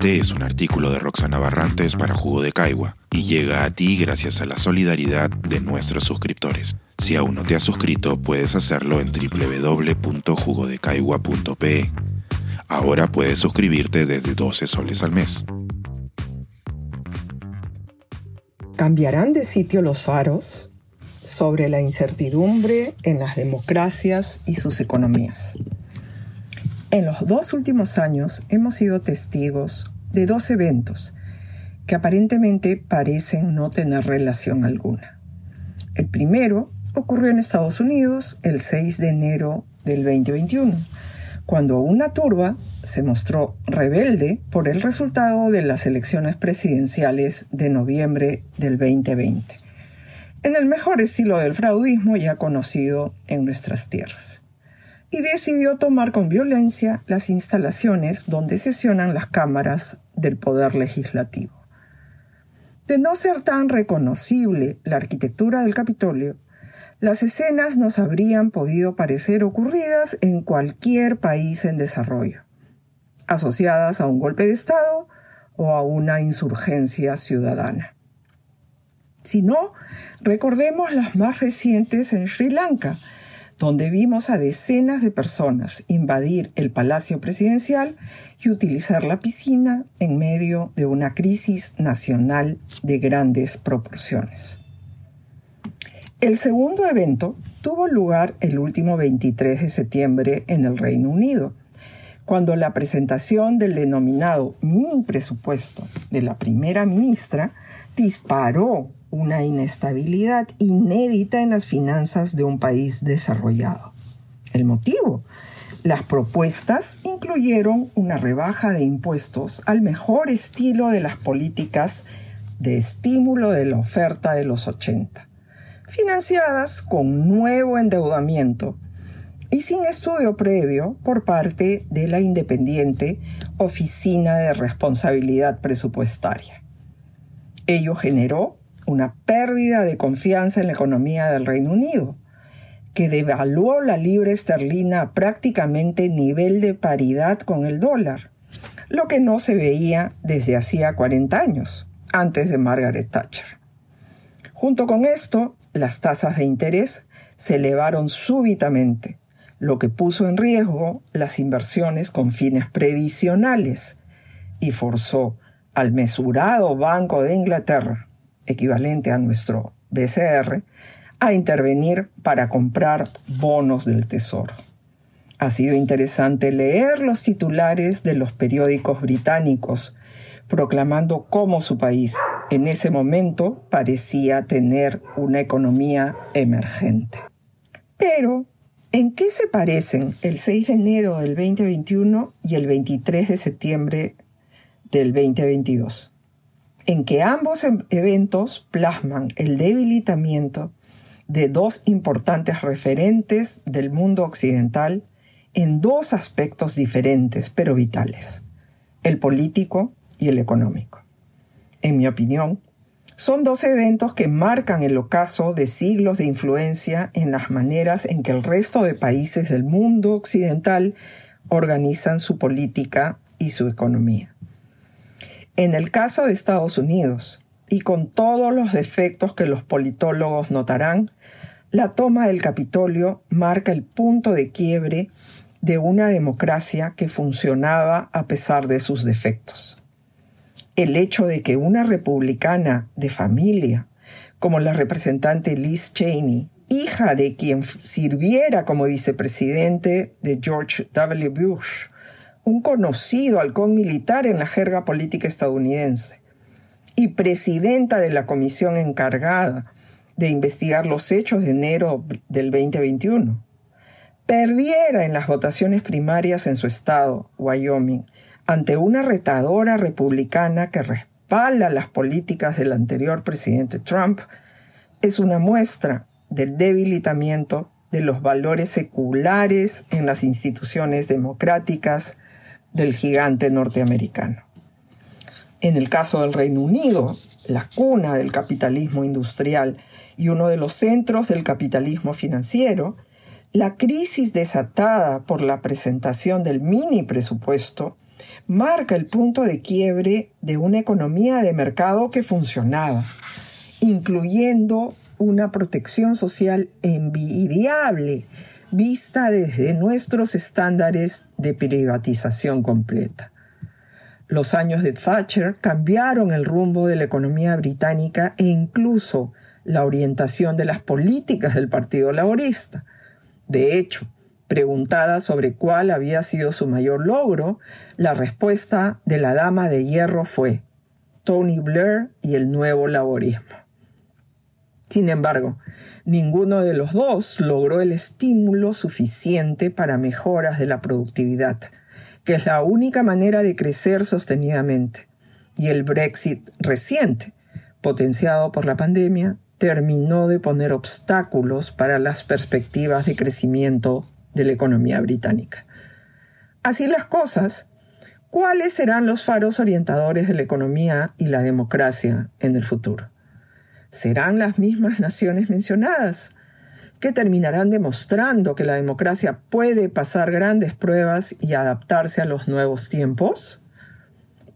Este es un artículo de Roxana Barrantes para Jugo de Caigua y llega a ti gracias a la solidaridad de nuestros suscriptores. Si aún no te has suscrito, puedes hacerlo en www.jugodecaigua.pe. Ahora puedes suscribirte desde 12 soles al mes. ¿Cambiarán de sitio los faros? sobre la incertidumbre en las democracias y sus economías. En los dos últimos años hemos sido testigos de dos eventos que aparentemente parecen no tener relación alguna. El primero ocurrió en Estados Unidos el 6 de enero del 2021, cuando una turba se mostró rebelde por el resultado de las elecciones presidenciales de noviembre del 2020, en el mejor estilo del fraudismo ya conocido en nuestras tierras y decidió tomar con violencia las instalaciones donde sesionan las cámaras del Poder Legislativo. De no ser tan reconocible la arquitectura del Capitolio, las escenas nos habrían podido parecer ocurridas en cualquier país en desarrollo, asociadas a un golpe de Estado o a una insurgencia ciudadana. Si no, recordemos las más recientes en Sri Lanka, donde vimos a decenas de personas invadir el Palacio Presidencial y utilizar la piscina en medio de una crisis nacional de grandes proporciones. El segundo evento tuvo lugar el último 23 de septiembre en el Reino Unido, cuando la presentación del denominado mini presupuesto de la primera ministra disparó una inestabilidad inédita en las finanzas de un país desarrollado. El motivo, las propuestas incluyeron una rebaja de impuestos al mejor estilo de las políticas de estímulo de la oferta de los 80, financiadas con nuevo endeudamiento y sin estudio previo por parte de la independiente Oficina de Responsabilidad Presupuestaria. Ello generó una pérdida de confianza en la economía del Reino Unido, que devaluó la libra esterlina a prácticamente nivel de paridad con el dólar, lo que no se veía desde hacía 40 años, antes de Margaret Thatcher. Junto con esto, las tasas de interés se elevaron súbitamente, lo que puso en riesgo las inversiones con fines previsionales y forzó al mesurado Banco de Inglaterra equivalente a nuestro BCR, a intervenir para comprar bonos del Tesoro. Ha sido interesante leer los titulares de los periódicos británicos proclamando cómo su país en ese momento parecía tener una economía emergente. Pero, ¿en qué se parecen el 6 de enero del 2021 y el 23 de septiembre del 2022? En que ambos em-, eventos plasman el debilitamiento de dos importantes referentes del mundo occidental en dos aspectos diferentes pero vitales, el político y el económico. En mi opinión, son dos eventos que marcan el ocaso de siglos de influencia en las maneras en que el resto de países del mundo occidental organizan su política y su economía. En el caso de Estados Unidos, y con todos los defectos que los politólogos notarán, la toma del Capitolio marca el punto de quiebre de una democracia que funcionaba a pesar de sus defectos. El hecho de que una republicana de familia, como la representante Liz Cheney, hija de quien sirviera como vicepresidente de George W. Bush, un conocido halcón militar en la jerga política estadounidense y presidenta de la comisión encargada de investigar los hechos de enero del 2021, perdiera en las votaciones primarias en su estado, Wyoming, ante una retadora republicana que respalda las políticas del anterior presidente Trump, es una muestra del debilitamiento de los valores seculares en las instituciones democráticas del gigante norteamericano. En el caso del Reino Unido, la cuna del capitalismo industrial y uno de los centros del capitalismo financiero, la crisis desatada por la presentación del mini presupuesto marca el punto de quiebre de una economía de mercado que funcionaba, incluyendo una protección social envidiable vista desde nuestros estándares de privatización completa. Los años de Thatcher cambiaron el rumbo de la economía británica e incluso la orientación de las políticas del Partido Laborista. De hecho, preguntada sobre cuál había sido su mayor logro, la respuesta de la dama de hierro fue Tony Blair y el nuevo laborismo. Sin embargo, ninguno de los dos logró el estímulo suficiente para mejoras de la productividad que es la única manera de crecer sostenidamente. Y el Brexit reciente, potenciado por la pandemia, terminó de poner obstáculos para las perspectivas de crecimiento de la economía británica. Así las cosas, ¿cuáles serán los faros orientadores de la economía y la democracia en el futuro? ¿Serán las mismas naciones mencionadas? que terminarán demostrando que la democracia puede pasar grandes pruebas y adaptarse a los nuevos tiempos?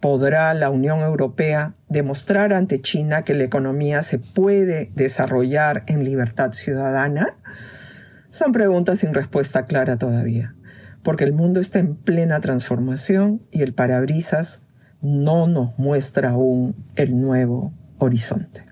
¿Podrá la Unión Europea demostrar ante China que la economía se puede desarrollar en libertad ciudadana? Son preguntas sin respuesta clara todavía, porque el mundo está en plena transformación y el parabrisas no nos muestra aún el nuevo horizonte.